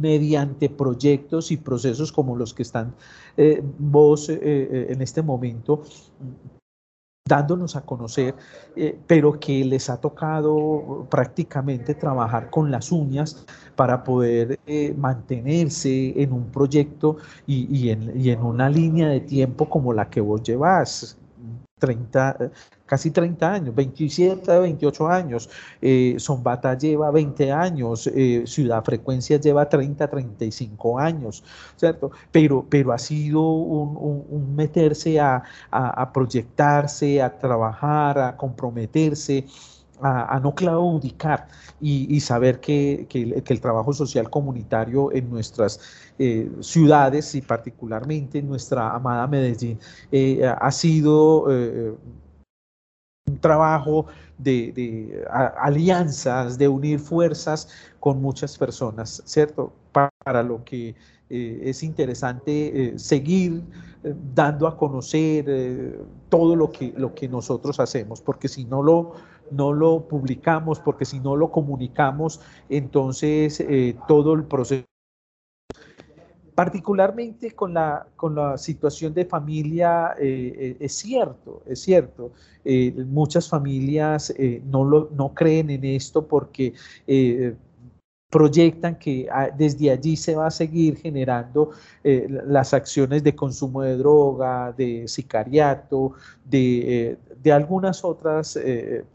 Speaker 2: mediante proyectos y procesos como los que están eh, vos eh, en este momento dándonos a conocer, eh, pero que les ha tocado prácticamente trabajar con las uñas para poder eh, mantenerse en un proyecto y, y, en, y, en, una línea de tiempo como la que vos llevas. 30, casi 30 años, 27, 28 años, eh, Zombata lleva 20 años, eh, Ciudad Frecuencia lleva 30, 35 años, ¿cierto? Pero, pero ha sido un, un, un meterse a, a, a, proyectarse, a trabajar, a comprometerse. A, no claudicar y, saber que, que, el trabajo social comunitario en nuestras eh, ciudades y particularmente en nuestra amada Medellín eh, ha sido eh, un trabajo de, alianzas, de unir fuerzas con muchas personas, ¿cierto? Para, para lo que es interesante seguir dando a conocer todo lo que, lo que nosotros hacemos, porque si no lo, no lo publicamos, porque si no lo comunicamos, entonces todo el proceso particularmente con la, con la situación de familia, eh, es cierto, es cierto. Eh, muchas familias eh, no, lo, no creen en esto porque proyectan que desde allí se va a seguir generando las acciones de consumo de droga, de sicariato, de, de algunas otras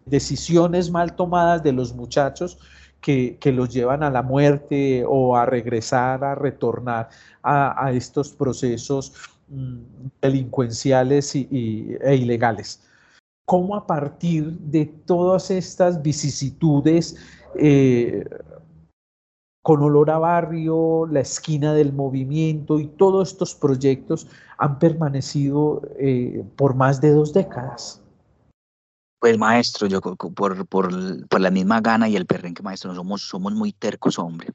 Speaker 2: decisiones mal tomadas de los muchachos que, que, los llevan a la muerte o a regresar, a retornar a, a estos procesos mmm, delincuenciales y, e ilegales. ¿Cómo a partir de todas estas vicisitudes, eh, con olor a barrio, la esquina del movimiento y todos estos proyectos han permanecido eh, por más de dos décadas?
Speaker 4: Pues maestro, yo por, por, la misma gana y el perrenque maestro, somos, somos muy tercos, hombre.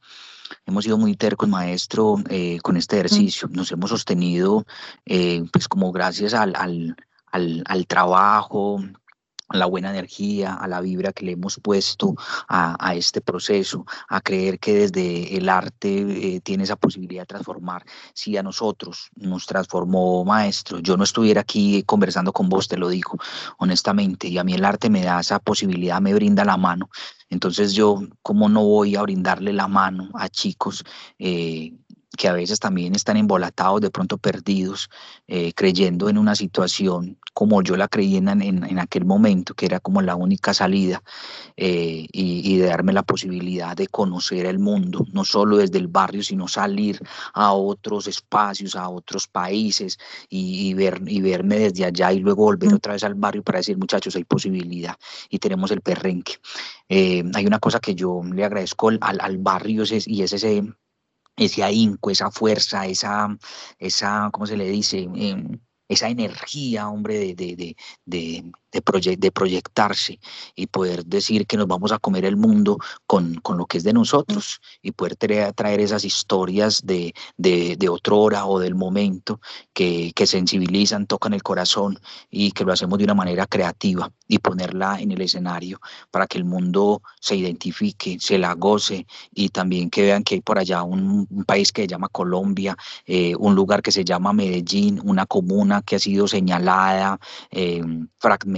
Speaker 4: Hemos sido muy tercos, maestro, eh, con este ejercicio. Nos hemos sostenido, eh, pues como gracias al, al, al, al trabajo, a la buena energía, a la vibra que le hemos puesto a, este proceso, a creer que desde el arte eh, tiene esa posibilidad de transformar. Si a nosotros nos transformó maestro, yo no estuviera aquí conversando con vos, te lo digo honestamente, y a mí el arte me da esa posibilidad, me brinda la mano. Entonces yo, ¿cómo no voy a brindarle la mano a chicos? Eh, que a veces también están embolatados, de pronto perdidos, eh, creyendo en una situación como yo la creí en, en, aquel momento, que era como la única salida, eh, y, de darme la posibilidad de conocer el mundo, no solo desde el barrio, sino salir a otros espacios, a otros países y, ver, y verme desde allá y luego volver otra vez al barrio para decir, muchachos, hay posibilidad y tenemos el perrenque. Eh, hay una cosa que yo le agradezco al, al barrio y es ese ese ahínco, esa fuerza, esa, esa, ¿cómo se le dice? Em, esa energía, hombre, de, de, de, de, proyectarse y poder decir que nos vamos a comer el mundo con, con lo que es de nosotros y poder traer, esas historias de, de, otra hora o del momento que, que sensibilizan, tocan el corazón y que lo hacemos de una manera creativa y ponerla en el escenario para que el mundo se identifique, se la goce y también que vean que hay por allá un, país que se llama Colombia, eh, un lugar que se llama Medellín, una comuna que ha sido señalada, eh, fragmentada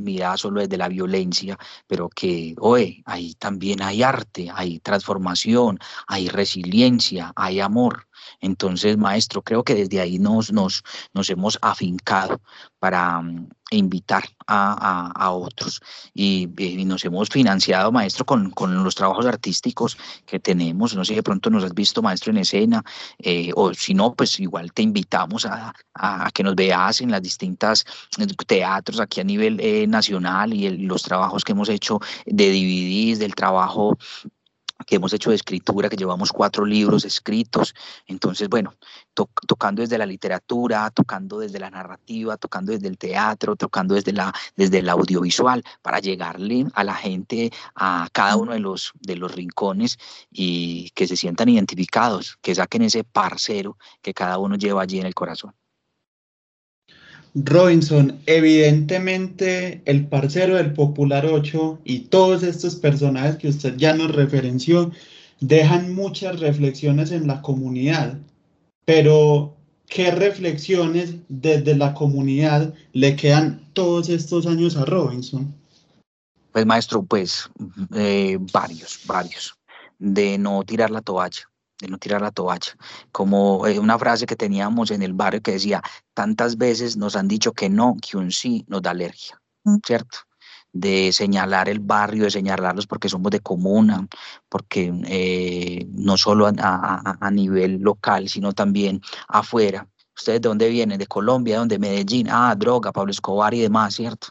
Speaker 4: mirada solo desde la violencia, pero que, oye, ahí también hay arte, hay transformación, hay resiliencia, hay amor. Entonces, maestro, creo que desde ahí nos, hemos afincado para mm, invitar a, otros y, nos hemos financiado, maestro, con, los trabajos artísticos que tenemos. No sé si de pronto nos has visto, maestro, en escena, eh, o si no, pues igual te invitamos a, que nos veas en las distintas eh, teatros aquí a nivel eh, nacional y los trabajos que hemos hecho de DVDs, del trabajo que hemos hecho de escritura, que llevamos cuatro libros escritos. Entonces, bueno, tocando desde la literatura, tocando desde la narrativa, tocando desde el teatro, tocando desde, la, desde el audiovisual, para llegarle a la gente a cada uno de los, de los rincones y que se sientan identificados, que saquen ese parcero que cada uno lleva allí en el corazón.
Speaker 3: Robinson, evidentemente el parcero del Popular 8 y todos estos personajes que usted ya nos referenció dejan muchas reflexiones en la comunidad, pero ¿qué reflexiones desde la comunidad le quedan todos estos años a Robinson?
Speaker 4: Pues maestro, pues eh, varios, varios, de no tirar la toalla de no tirar la toalla. Como eh, una frase que teníamos en el barrio que decía, tantas veces nos han dicho que no, que un sí nos da alergia, mm. ¿cierto? de señalar el barrio, de señalarlos porque somos de comuna, porque eh, no solo a, a, nivel local, sino también afuera, ¿Ustedes de dónde vienen? De Colombia, ¿de Medellín, ah, droga, Pablo Escobar y demás, ¿cierto?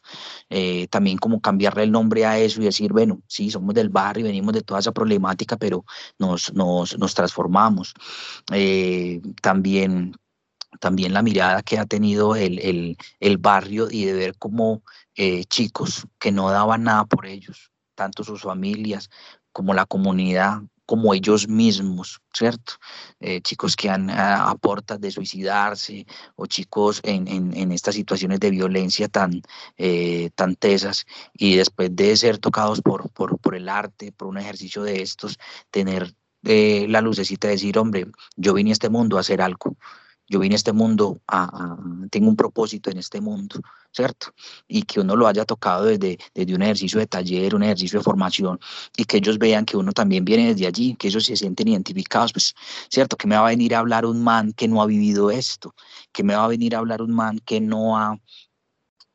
Speaker 4: Eh, también como cambiarle el nombre a eso y decir, bueno, sí, somos del barrio, venimos de toda esa problemática, pero nos, nos, nos transformamos. Eh, también, también la mirada que ha tenido el, el, el barrio y de ver como eh, chicos que no daban nada por ellos, tanto sus familias como la comunidad, como ellos mismos, ¿cierto? Eh, chicos que han ah, a, de suicidarse o chicos en, en, estas situaciones de violencia tan, eh, tan tesas y después de ser tocados por, por, por el arte, por un ejercicio de estos, tener eh, la lucecita de decir, hombre, yo vine a este mundo a hacer algo, yo vine a este mundo, tengo un propósito en este mundo, ¿cierto? Y que uno lo haya tocado desde, desde un ejercicio de taller, un ejercicio de formación, y que ellos vean que uno también viene desde allí, que ellos se sienten identificados, pues, ¿cierto? Que me va a venir a hablar un man que no ha vivido esto, que me va a venir a hablar un man que no ha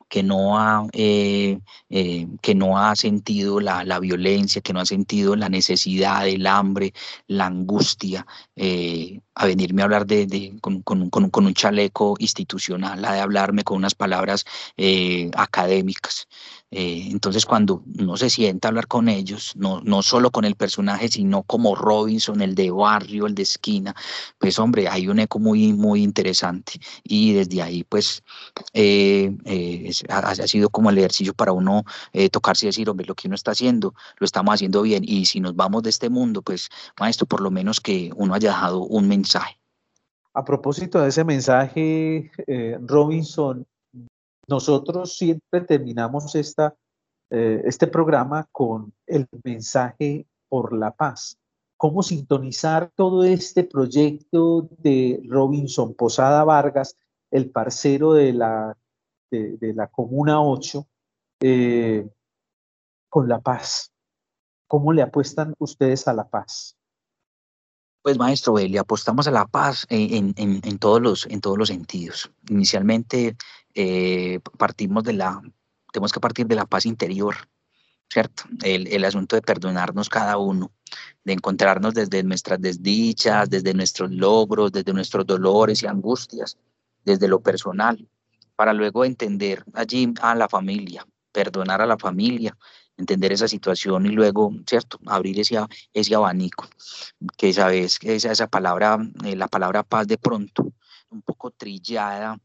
Speaker 4: que no ha, eh, eh, que no ha sentido la, la, violencia, que no ha sentido la necesidad, el hambre, la angustia, eh, a venirme a hablar de, de con, con, con, con, un chaleco institucional, a de hablarme con unas palabras académicas. Eh, entonces, cuando uno se sienta a hablar con ellos, no, no solo con el personaje, sino como Robinson, el de barrio, el de esquina, pues hombre, hay un eco muy, muy interesante. Y desde ahí, pues, eh, eh, ha, sido como el ejercicio para uno tocarse y decir, hombre, lo que uno está haciendo, lo estamos haciendo bien. Y si nos vamos de este mundo, pues, maestro, por lo menos que uno haya dejado un mensaje.
Speaker 2: A propósito de ese mensaje, Robinson, nosotros siempre terminamos esta, eh, este programa con el mensaje por la paz. ¿Cómo sintonizar todo este proyecto de Robinson Posada Vargas, el parcero de la, de, la Comuna 8, eh, con la paz? ¿Cómo le apuestan ustedes a la paz?
Speaker 4: Pues maestro, le apostamos a la paz en, en, todos los, en todos los sentidos. Inicialmente eh, partimos de la, tenemos que partir de la paz interior, ¿cierto? El, el, asunto de perdonarnos cada uno, de encontrarnos desde nuestras desdichas, desde nuestros logros, desde nuestros dolores y angustias, desde lo personal, para luego entender allí a la familia, perdonar a la familia, entender esa situación y luego, ¿cierto? Abrir ese, ese abanico, que sabes esa, esa palabra, eh, la palabra paz de pronto, un poco trillada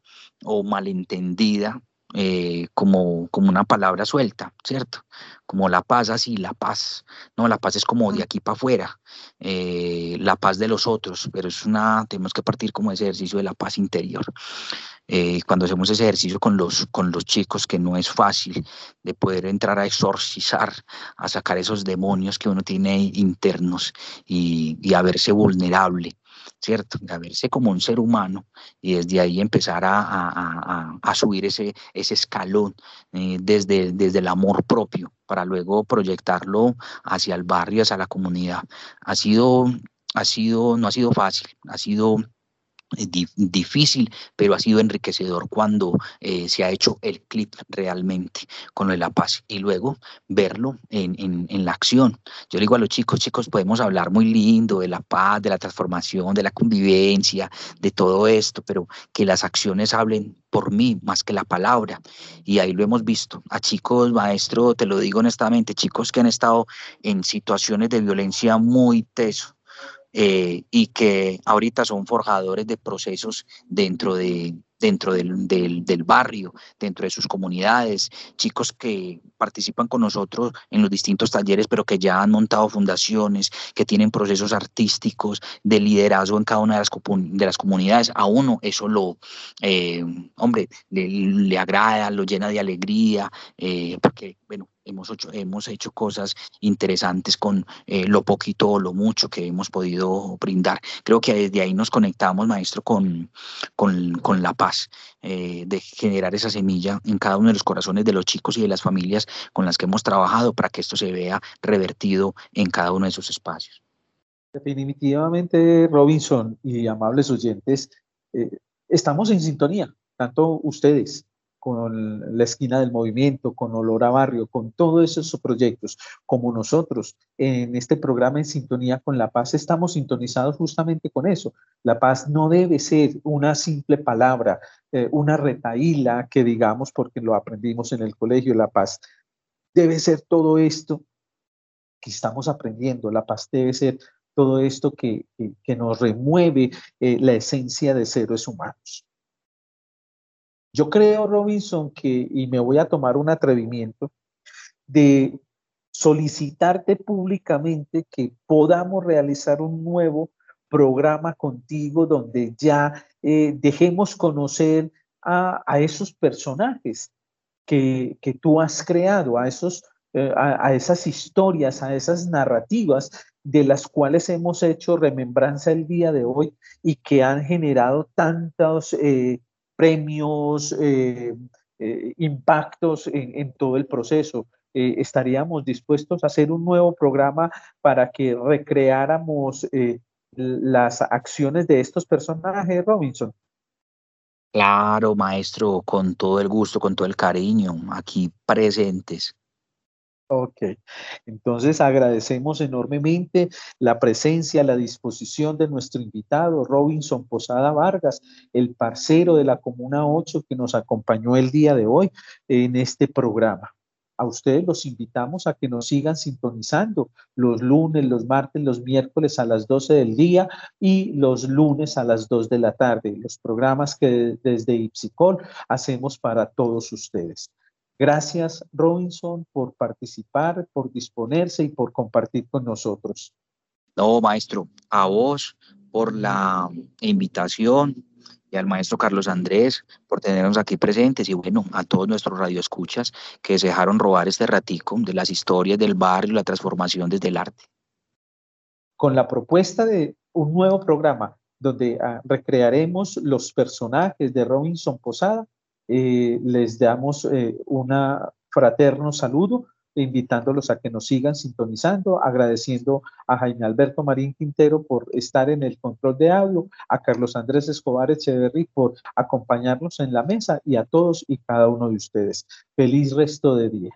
Speaker 4: o malentendida eh, como, como una palabra suelta, ¿cierto? Como la paz así, la paz. No, la paz es como de aquí para afuera, eh, la paz de los otros, pero es una, tenemos que partir como ese ejercicio de la paz interior. Eh, cuando hacemos ese ejercicio con los, con los chicos, que no es fácil de poder entrar a exorcizar, a sacar esos demonios que uno tiene internos y, y a verse vulnerable ¿cierto? A verse como un ser humano y desde ahí empezar a, subir ese, ese escalón eh, desde, desde el amor propio para luego proyectarlo hacia el barrio, hacia la comunidad. Ha sido, ha sido, no ha sido fácil, ha sido difícil, pero ha sido enriquecedor cuando eh, se ha hecho el clip realmente con lo de la paz y luego verlo en, en, la acción. Yo le digo a los chicos, chicos, podemos hablar muy lindo de la paz, de la transformación, de la convivencia, de todo esto, pero que las acciones hablen por mí más que la palabra. Y ahí lo hemos visto. A chicos, maestro, te lo digo honestamente, chicos que han estado en situaciones de violencia muy teso, eh, y que ahorita son forjadores de procesos dentro de, dentro del, del, barrio, dentro de sus comunidades, chicos que participan con nosotros en los distintos talleres, pero que ya han montado fundaciones, que tienen procesos artísticos de liderazgo en cada una de las, de las comunidades. A uno eso lo, eh, hombre, le, le, agrada, lo llena de alegría, eh, porque, bueno, hemos hecho, hemos hecho cosas interesantes con eh, lo poquito o lo mucho que hemos podido brindar. Creo que desde ahí nos conectamos, maestro, con, con, con la paz, eh, de generar esa semilla en cada uno de los corazones de los chicos y de las familias con las que hemos trabajado para que esto se vea revertido en cada uno de esos espacios.
Speaker 2: Definitivamente, Robinson y amables oyentes, eh, estamos en sintonía, tanto ustedes con la esquina del movimiento, con Olor a Barrio, con todos esos proyectos, como nosotros en este programa en sintonía con la paz, estamos sintonizados justamente con eso. La paz no debe ser una simple palabra, eh, una retaíla que digamos porque lo aprendimos en el colegio, la paz debe ser todo esto que estamos aprendiendo, la paz debe ser todo esto que, nos remueve eh, la esencia de seres humanos. Yo creo, Robinson, que, y me voy a tomar un atrevimiento, de solicitarte públicamente que podamos realizar un nuevo programa contigo donde ya eh, dejemos conocer a, esos personajes que, tú has creado, a, esos, eh, a, esas historias, a esas narrativas de las cuales hemos hecho remembranza el día de hoy y que han generado tantos eh, premios, eh, eh, impactos en, todo el proceso. Eh, estaríamos dispuestos a hacer un nuevo programa para que recreáramos las acciones de estos personajes, Robinson.
Speaker 4: Claro, maestro, con todo el gusto, con todo el cariño, aquí presentes.
Speaker 2: Ok, entonces agradecemos enormemente la presencia, la disposición de nuestro invitado, Robinson Posada Vargas, el parcero de la Comuna 8 que nos acompañó el día de hoy en este programa. a ustedes los invitamos a que nos sigan sintonizando los lunes, los martes, los miércoles a las 12 del día y los lunes a las 2 de la tarde, los programas que desde Ipsicol hacemos para todos ustedes. Gracias, Robinson, por participar, por disponerse y por compartir con nosotros.
Speaker 4: No, maestro, a vos por la invitación y al maestro Carlos Andrés por tenernos aquí presentes y bueno, a todos nuestros radioescuchas que se dejaron robar este ratico de las historias del barrio, la transformación desde el arte.
Speaker 2: Con la propuesta de un nuevo programa donde ah, recrearemos los personajes de Robinson Posada, eh, les damos eh, un fraterno saludo invitándolos a que nos sigan sintonizando, agradeciendo a Jaime Alberto Marín Quintero por estar en el control de audio, a Carlos Andrés Escobar Echeverry por acompañarnos en la mesa y a todos y cada uno de ustedes. Feliz resto de día.